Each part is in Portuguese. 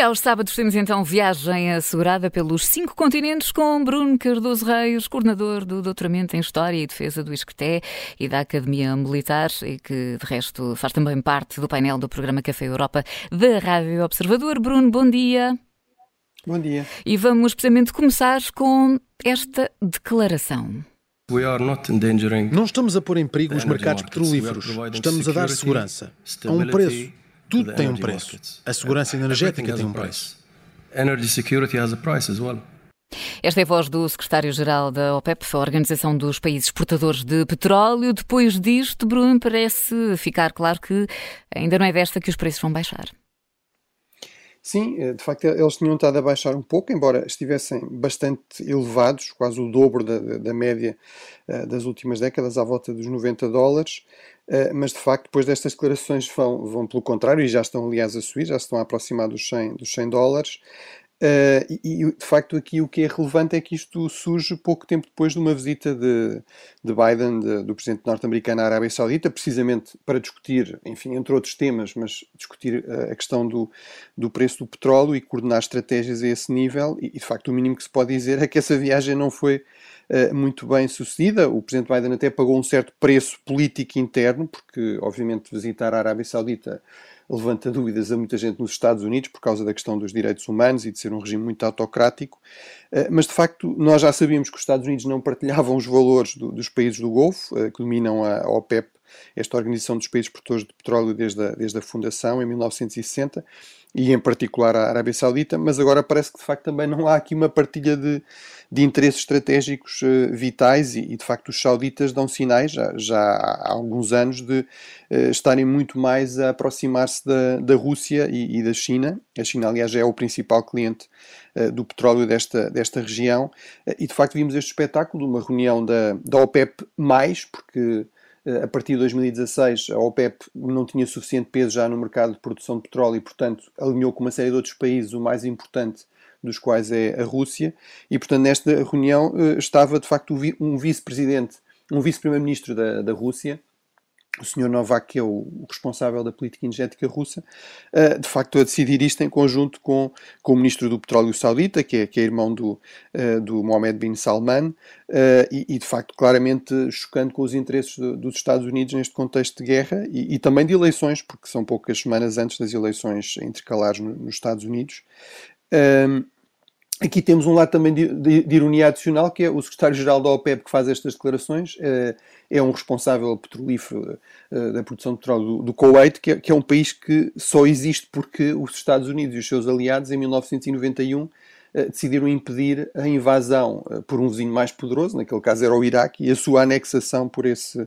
E aos sábados temos então viagem assegurada pelos cinco continentes com Bruno Cardoso Reis, coordenador do Doutoramento em História e Defesa do ISCTE e da Academia Militar, e que de resto faz também parte do painel do programa Café Europa da Rádio Observador. Bruno, bom dia. Bom dia. E vamos precisamente começar com esta declaração. Não estamos a pôr em perigo os mercados petrolíferos. Estamos a dar segurança. A um preço. Tudo tem um preço. A segurança energética tem um preço. Esta é a voz do secretário-geral da OPEP, a Organização dos Países Exportadores de Petróleo. Depois disto, Bruno, parece ficar claro que ainda não é desta que os preços vão baixar. Sim, eh, de facto eles tinham estado a baixar um pouco, embora estivessem bastante elevados, quase o dobro da, da média uh, das últimas décadas, à volta dos 90 dólares. Uh, mas de facto, depois destas declarações vão, vão pelo contrário, e já estão aliás a subir, já estão a aproximar dos 100, dos 100 dólares. Uh, e, e, de facto aqui o que é relevante é que isto surge pouco tempo depois de uma visita de, de Biden, de, do presidente norte-americano à Arábia Saudita, precisamente para discutir, enfim, entre outros temas, mas discutir uh, a questão do, do preço do petróleo e coordenar estratégias a esse nível. E, e, de facto o mínimo que se pode dizer é que essa viagem não foi uh, muito bem sucedida. O presidente Biden até pagou um certo preço político interno, porque obviamente visitar a Arábia Saudita levanta dúvidas a muita gente nos Estados Unidos por causa da questão dos direitos humanos e de ser um regime muito autocrático, eh, mas de facto nós já sabíamos que os Estados Unidos não partilhavam os valores do, dos países do Golfo, eh, que dominam a OPEP, esta Organização dos Países Produtores de Petróleo desde a, desde a fundação, em 1960, e em particular a Arábia Saudita, mas agora parece que de facto também não há aqui uma partilha de, de interesses estratégicos uh, vitais e, e, de facto os sauditas dão sinais já, já há alguns anos de uh, estarem muito mais a aproximar-se da, da Rússia e, e, da China. A China, aliás, é o principal cliente uh, do petróleo desta, desta região e de facto vimos este espetáculo de uma reunião da, da OPEP+, porque a partir de 2016 a OPEP não tinha suficiente peso já no mercado de produção de petróleo e, portanto, alinhou com uma série de outros países, o mais importante dos quais é a Rússia, e, portanto, nesta reunião eh, estava, de facto, um vice-presidente, um vice-primeiro-ministro da, da Rússia, o Sr. Novak, que é o responsável da política energética russa, eh, de facto a decidir isto em conjunto com, com o Ministro do Petróleo Saudita, que é, que é irmão do, eh, do Mohammed bin Salman, eh, e, e de facto claramente chocando com os interesses dos Estados Unidos neste contexto de guerra e, e, também de eleições, porque são poucas semanas antes das eleições intercalares nos Estados Unidos. Aqui temos um lado também de, de, de ironia adicional, que é o secretário-geral da OPEP que faz estas declarações, é, é um responsável petrolífero é, da produção de petróleo do, do Kuwait, que é, que é, um país que só existe porque os Estados Unidos e os seus aliados, em 1991, é, decidiram impedir a invasão por um vizinho mais poderoso, naquele caso era o Iraque, e a sua anexação por esse,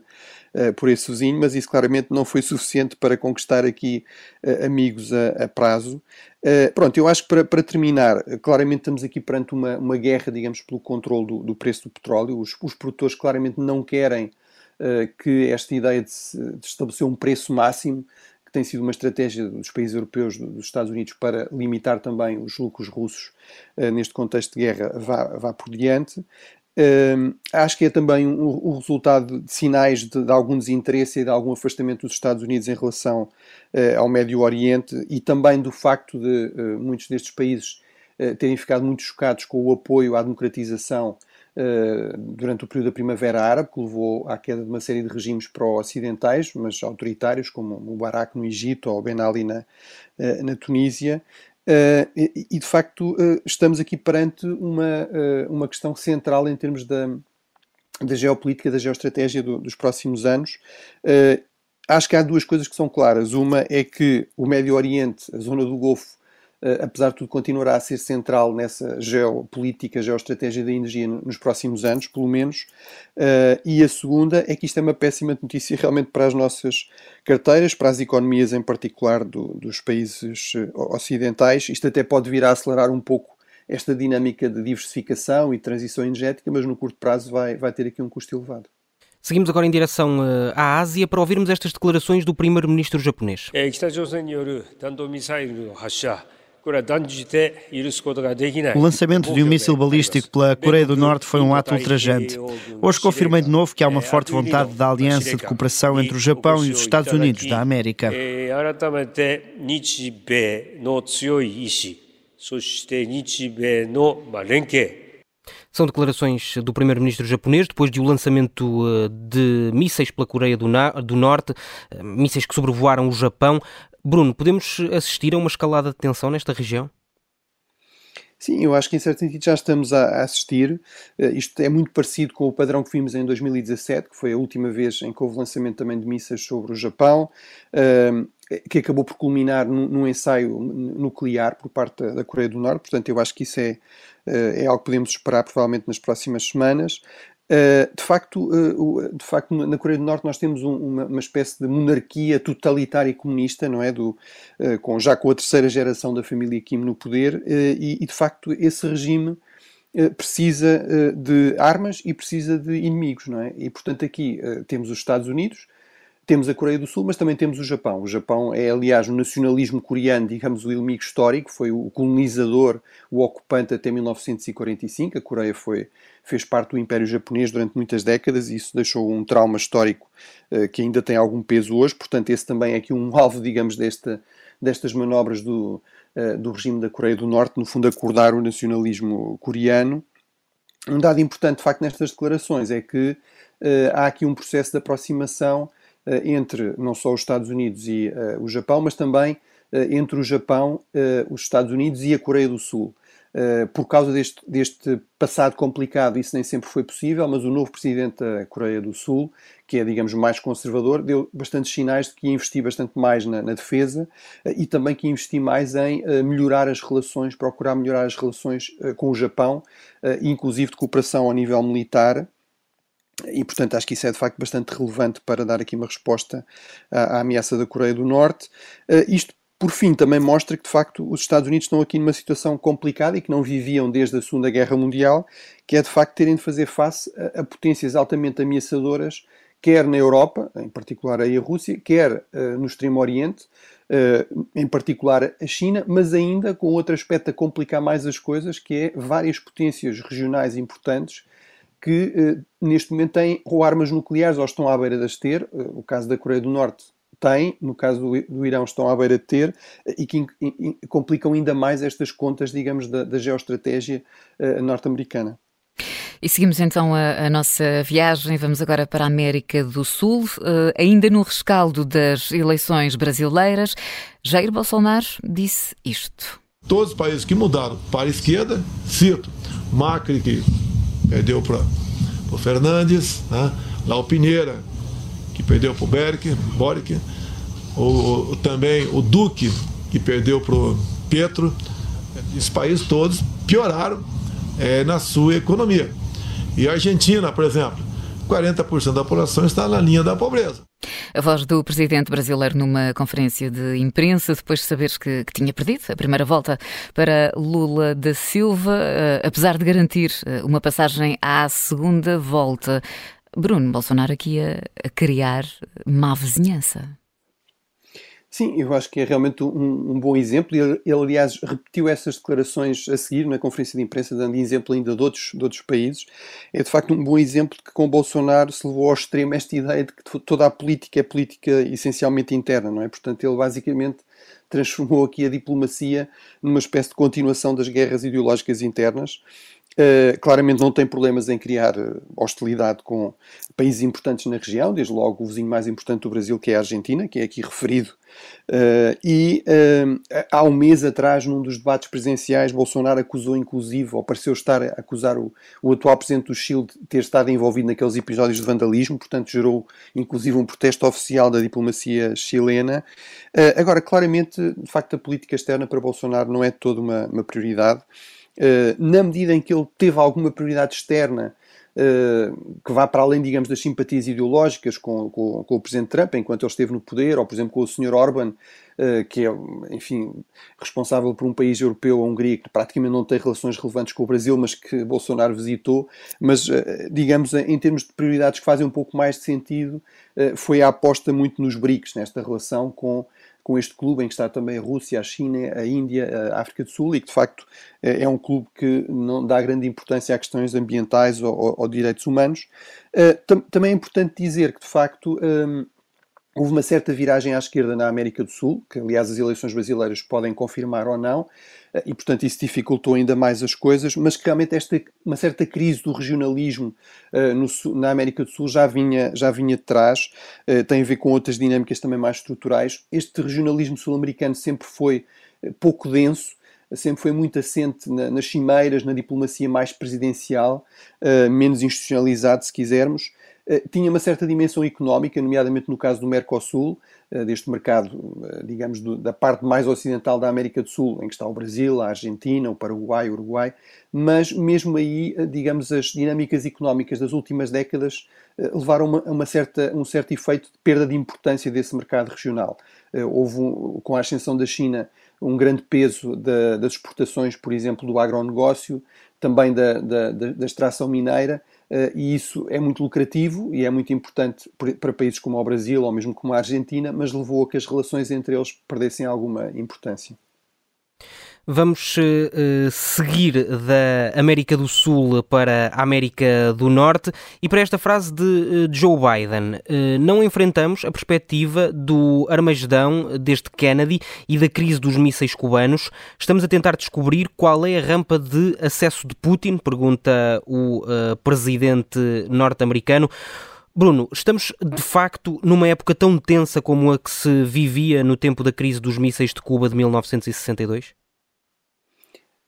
por esse vizinho, mas isso claramente não foi suficiente para conquistar aqui amigos a, a prazo. Pronto, eu acho que para, para, terminar, claramente estamos aqui perante uma, uma guerra, digamos, pelo controle do, do preço do petróleo. Os, os, produtores claramente não querem que esta ideia de, de, estabelecer um preço máximo, tem sido uma estratégia dos países europeus, dos Estados Unidos, para limitar também os lucros russos uh, neste contexto de guerra, vá, vá por diante. Uh, acho que é também o um, um resultado de sinais de, de, algum desinteresse e de algum afastamento dos Estados Unidos em relação uh, ao Médio Oriente e também do facto de uh, muitos destes países terem ficado muito chocados com o apoio à democratização durante o período da Primavera Árabe, que levou à queda de uma série de regimes pró-ocidentais, mas autoritários, como o Mubarak no Egito ou Ben Ali na, na Tunísia. Uh, e, de facto estamos aqui perante uma, uma questão central em termos da, da geopolítica, da geoestratégia do, dos próximos anos. acho que há duas coisas que são claras. Uma é que o Médio Oriente, a zona do Golfo, apesar de tudo, continuará a ser central nessa geopolítica, geoestratégia da energia nos próximos anos, pelo menos. Uh, e a segunda é que isto é uma péssima notícia realmente para as nossas carteiras, para as economias em particular do, dos países eh, ocidentais. Isto até pode vir a acelerar um pouco esta dinâmica de diversificação e transição energética, mas no curto prazo vai, vai ter aqui um custo elevado. Seguimos agora em direção à Ásia para ouvirmos estas declarações do primeiro-ministro japonês. O lançamento de um míssil balístico pela Coreia do Norte foi um ato ultrajante. Hoje confirmei de novo que há uma forte vontade da aliança de cooperação entre o Japão e os Estados Unidos da América. São declarações do primeiro-ministro japonês depois de o lançamento eh, de mísseis pela Coreia do, do Norte, eh, mísseis que sobrevoaram o Japão. Bruno, podemos assistir a uma escalada de tensão nesta região? Sim, eu acho que em certo sentido já estamos a, assistir. Uh, isto é muito parecido com o padrão que vimos em 2017, que foi a última vez em que houve lançamento também de mísseis sobre o Japão, uh, que acabou por culminar num, ensaio nuclear por parte da, Coreia do Norte. Portanto, eu acho que isso é, uh, é algo que podemos esperar provavelmente nas próximas semanas. Uh, de, facto, uh, de facto, na Coreia do Norte nós temos um, uma, espécie de monarquia totalitária e comunista, não é? Do, com, já com a terceira geração da família Kim no poder, e, e, de facto esse regime precisa de armas e precisa de inimigos, não é? E portanto aqui temos os Estados Unidos, temos a Coreia do Sul, mas também temos o Japão. O Japão é, aliás, o nacionalismo coreano, digamos, o inimigo histórico, foi o colonizador, o ocupante até 1945. A Coreia foi, fez parte do Império Japonês durante muitas décadas e isso deixou um trauma histórico uh, que ainda tem algum peso hoje. Portanto, esse também é aqui um alvo, digamos, desta, destas manobras do, uh, do regime da Coreia do Norte, no fundo, acordar o nacionalismo coreano. Um dado importante, de facto, nestas declarações é que uh, há aqui um processo de aproximação entre não só os Estados Unidos e uh, o Japão, mas também uh, entre o Japão, os Estados Unidos e a Coreia do Sul. por causa deste, deste passado complicado, isso nem sempre foi possível, mas o novo presidente da Coreia do Sul, que é, digamos, mais conservador, deu bastantes sinais de que ia investir bastante mais na, na defesa e também que ia investir mais em melhorar as relações, procurar melhorar as relações com o Japão, inclusive de cooperação ao nível militar, e, portanto, acho que isso é de facto bastante relevante para dar aqui uma resposta à, à ameaça da Coreia do Norte. Uh, isto, por fim, também mostra que de facto os Estados Unidos estão aqui numa situação complicada e que não viviam desde a Segunda Guerra Mundial, que é de facto terem de fazer face a, a potências altamente ameaçadoras, quer na Europa, em particular aí a Rússia, quer uh, no Extremo Oriente, uh, em particular a China, mas ainda com outro aspecto a complicar mais as coisas, que é várias potências regionais importantes que eh, neste momento têm ou armas nucleares ou estão à beira de as ter. Eh, o caso da Coreia do Norte tem, no caso do, do Irão estão à beira de ter, eh, e que in, in, complicam ainda mais estas contas, digamos, da, da geoestratégia norte-americana. E seguimos então a, a, nossa viagem. Vamos agora para a América do Sul, uh, ainda no rescaldo das eleições brasileiras. Jair Bolsonaro disse isto. Todos os países que mudaram para a esquerda, cito, Macri que perdeu para o Fernandes, né? lá o Pinheira, que perdeu para o Boric, o, o, também o Duque, que perdeu para o Petro. Esses países todos pioraram é, na sua economia. E a Argentina, por exemplo, 40% da população está na linha da pobreza. A voz do presidente brasileiro numa conferência de imprensa, depois de saberes que, que tinha perdido a primeira volta para Lula da Silva, uh, apesar de garantir uh, uma passagem à segunda volta. Bruno Bolsonaro aqui a, a criar má vizinhança. Sim, eu acho que é realmente um, um bom exemplo. Ele, ele, aliás, repetiu essas declarações a seguir na conferência de imprensa, dando exemplo ainda de outros, de outros países. É de facto um bom exemplo de que com Bolsonaro se levou ao extremo esta ideia de que toda a política é política essencialmente interna, não é? Portanto, ele basicamente transformou aqui a diplomacia numa espécie de continuação das guerras ideológicas internas. Uh, claramente não tem problemas em criar eh, hostilidade com países importantes na região, desde logo o vizinho mais importante do Brasil, que é a Argentina, que é aqui referido. Uh, e uh, há um mês atrás, num dos debates presidenciais, Bolsonaro acusou, inclusive, ou pareceu estar a acusar o, o atual presidente do Chile de ter estado envolvido naqueles episódios de vandalismo, portanto, gerou, inclusive, um protesto oficial da diplomacia chilena. agora, claramente, de facto, a política externa para Bolsonaro não é toda uma, uma prioridade. Eh, na medida em que ele teve alguma prioridade externa uh, que vá para além, digamos, das simpatias ideológicas com, com, com, o Presidente Trump, enquanto ele esteve no poder, ou, por exemplo, com o Sr. Orban, uh, que é, enfim, responsável por um país europeu, a Hungria, que praticamente não tem relações relevantes com o Brasil, mas que Bolsonaro visitou. Mas, digamos, em termos de prioridades que fazem um pouco mais de sentido, foi a aposta muito nos BRICS, nesta relação com com este clube em que está também a Rússia, a China, a Índia, a África do Sul e que de facto é, é um clube que não dá grande importância a questões ambientais ou, ou, ou direitos humanos. Tam também é importante dizer que de facto um, Houve uma certa viragem à esquerda na América do Sul, que aliás as eleições brasileiras podem confirmar ou não, eh, e portanto isso dificultou ainda mais as coisas, mas que realmente esta, uma certa crise do regionalismo uh, no, na América do Sul já vinha, já vinha de trás, uh, tem a ver com outras dinâmicas também mais estruturais. Este regionalismo sul-americano sempre foi pouco denso, sempre foi muito assente na, nas cimeiras, na diplomacia mais presidencial, uh, menos institucionalizado, se quisermos, tinha uma certa dimensão económica, nomeadamente no caso do Mercosul, eh, deste mercado, eh, digamos, da parte mais ocidental da América do Sul, em que está o Brasil, a Argentina, o Paraguai, o Uruguai, mas mesmo aí, digamos, as dinâmicas económicas das últimas décadas levaram a uma, certa, um certo efeito de perda de importância desse mercado regional. Houve, com a ascensão da China, um grande peso da, das exportações, por exemplo, do agronegócio, também da, da, da extração mineira, e isso é muito lucrativo e é muito importante para países como o Brasil ou mesmo como a Argentina, mas levou a que as relações entre eles perdessem alguma importância. Vamos uh, seguir da América do Sul para a América do Norte e para esta frase de uh, Joe Biden. Uh, não enfrentamos a perspectiva do Armagedão desde Kennedy e da crise dos mísseis cubanos. Estamos a tentar descobrir qual é a rampa de acesso de Putin, pergunta o presidente norte-americano. Bruno, estamos de facto numa época tão tensa como a que se vivia no tempo da crise dos mísseis de Cuba de 1962?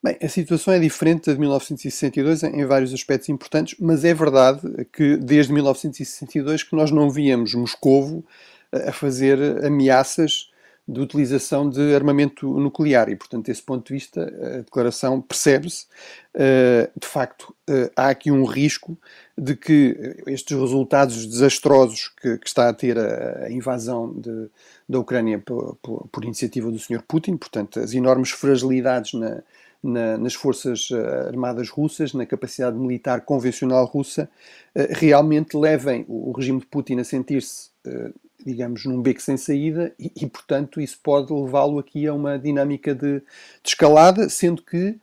Bem, a situação é diferente de 1962 em vários aspectos importantes, mas é verdade que desde 1962 que nós não víamos Moscovo a fazer ameaças de utilização de armamento nuclear e, portanto, desse ponto de vista, a declaração percebe-se. Eh, de facto, eh, há aqui um risco de que estes resultados desastrosos que, está a ter a, a invasão de, da Ucrânia por, por, por, iniciativa do Sr. Putin, portanto, as enormes fragilidades na, na, nas forças eh, armadas russas, na capacidade militar convencional russa, eh, realmente levem o regime de Putin a sentir-se, eh, digamos, num beco sem saída e, e portanto, isso pode levá-lo aqui a uma dinâmica de, de escalada, sendo que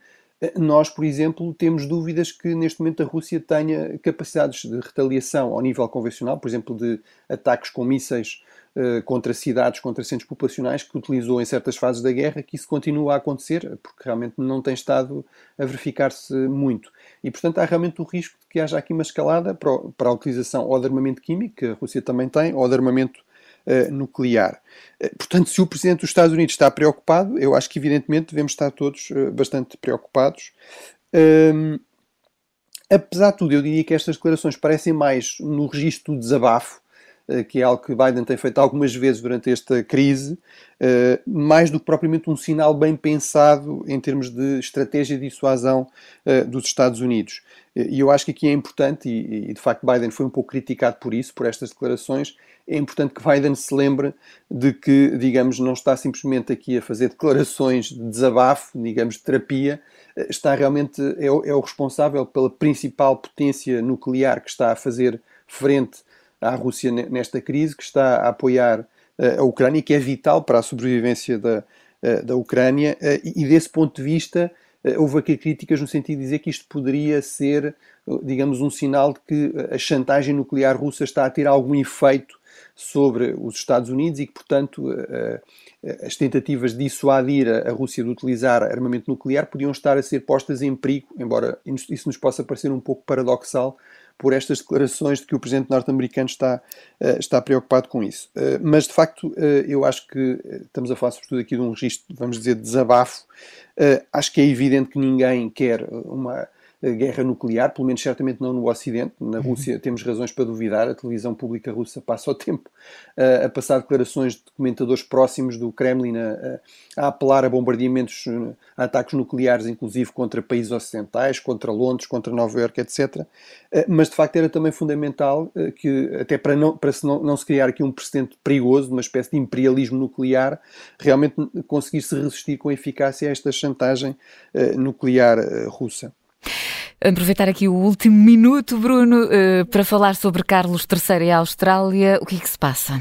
nós, por exemplo, temos dúvidas que neste momento a Rússia tenha capacidades de retaliação ao nível convencional, por exemplo, de ataques com mísseis uh, contra cidades, contra centros populacionais, que utilizou em certas fases da guerra, que isso continua a acontecer, porque realmente não tem estado a verificar-se muito. E, portanto, há realmente o risco de que haja aqui uma escalada para, para a utilização ou de armamento químico, que a Rússia também tem, ou de armamento uh, nuclear. Uh, portanto, se o Presidente dos Estados Unidos está preocupado, eu acho que evidentemente devemos estar todos uh, bastante preocupados. Um, apesar de tudo, eu diria que estas declarações parecem mais no registro do desabafo, que é algo que Biden tem feito algumas vezes durante esta crise, mais do que propriamente um sinal bem pensado em termos de estratégia de dissuasão dos Estados Unidos. E eu acho que aqui é importante, e de facto Biden foi um pouco criticado por isso, por estas declarações, é importante que Biden se lembre de que, digamos, não está simplesmente aqui a fazer declarações de desabafo, digamos, de terapia, está realmente, é é o responsável pela principal potência nuclear que está a fazer frente à Rússia nesta crise, que está a apoiar eh, a Ucrânia, que é vital para a sobrevivência da, eh, da Ucrânia, eh, e desse ponto de vista houve aqui críticas no sentido de dizer que isto poderia ser, digamos, um sinal de que a chantagem nuclear russa está a ter algum efeito sobre os Estados Unidos e que, portanto, as tentativas de dissuadir a Rússia de utilizar armamento nuclear podiam estar a ser postas em perigo, embora isso nos possa parecer um pouco paradoxal por estas declarações de que o presidente norte-americano está, eh, está preocupado com isso. Mas, de facto, eu acho que estamos a falar sobretudo aqui de um registro, vamos dizer, de desabafo. Acho que é evidente que ninguém quer uma guerra nuclear, pelo menos certamente não no Ocidente. Na uhum. Rússia temos razões para duvidar, a televisão pública russa passa o tempo uh, a passar declarações de comentadores próximos do Kremlin a, a apelar a bombardeamentos, a ataques nucleares, inclusive contra países ocidentais, contra Londres, contra Nova Iorque, etc. Uh, mas de facto era também fundamental uh, que, até para, não, para se não, não se criar aqui um precedente perigoso, uma espécie de imperialismo nuclear, realmente conseguir-se resistir com eficácia a esta chantagem nuclear russa. Aproveitar aqui o último minuto, Bruno, eh, para falar sobre Carlos III e a Austrália. O que é que se passa?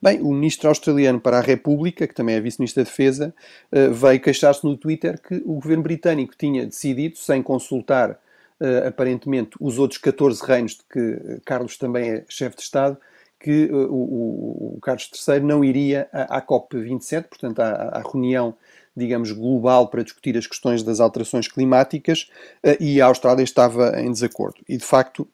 Bem, o ministro australiano para a República, que também é vice-ministro da Defesa, eh, veio queixar-se no Twitter que o governo britânico tinha decidido, sem consultar eh, aparentemente os outros 14 reinos de que Carlos também é chefe de Estado, que o, o, o Carlos III não iria à, à COP27, portanto, à, à reunião digamos, global para discutir as questões das alterações climáticas e a Austrália estava em desacordo. E, de facto,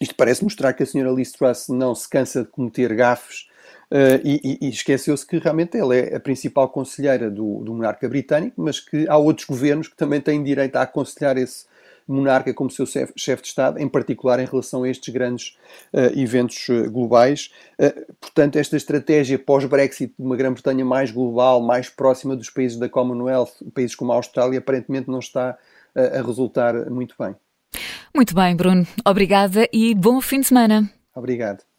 isto parece mostrar que a senhora Liz Truss não se cansa de cometer gafes Uh, e, e esqueceu-se que realmente ela é a principal conselheira do, do, monarca britânico, mas que há outros governos que também têm direito a aconselhar esse monarca como seu chefe de Estado, em particular em relação a estes grandes uh, eventos uh, globais. portanto, esta estratégia pós-Brexit de uma Grã-Bretanha mais global, mais próxima dos países da Commonwealth, países como a Austrália, aparentemente não está a resultar muito bem. Muito bem, Bruno. Obrigada e bom fim de semana. Obrigado.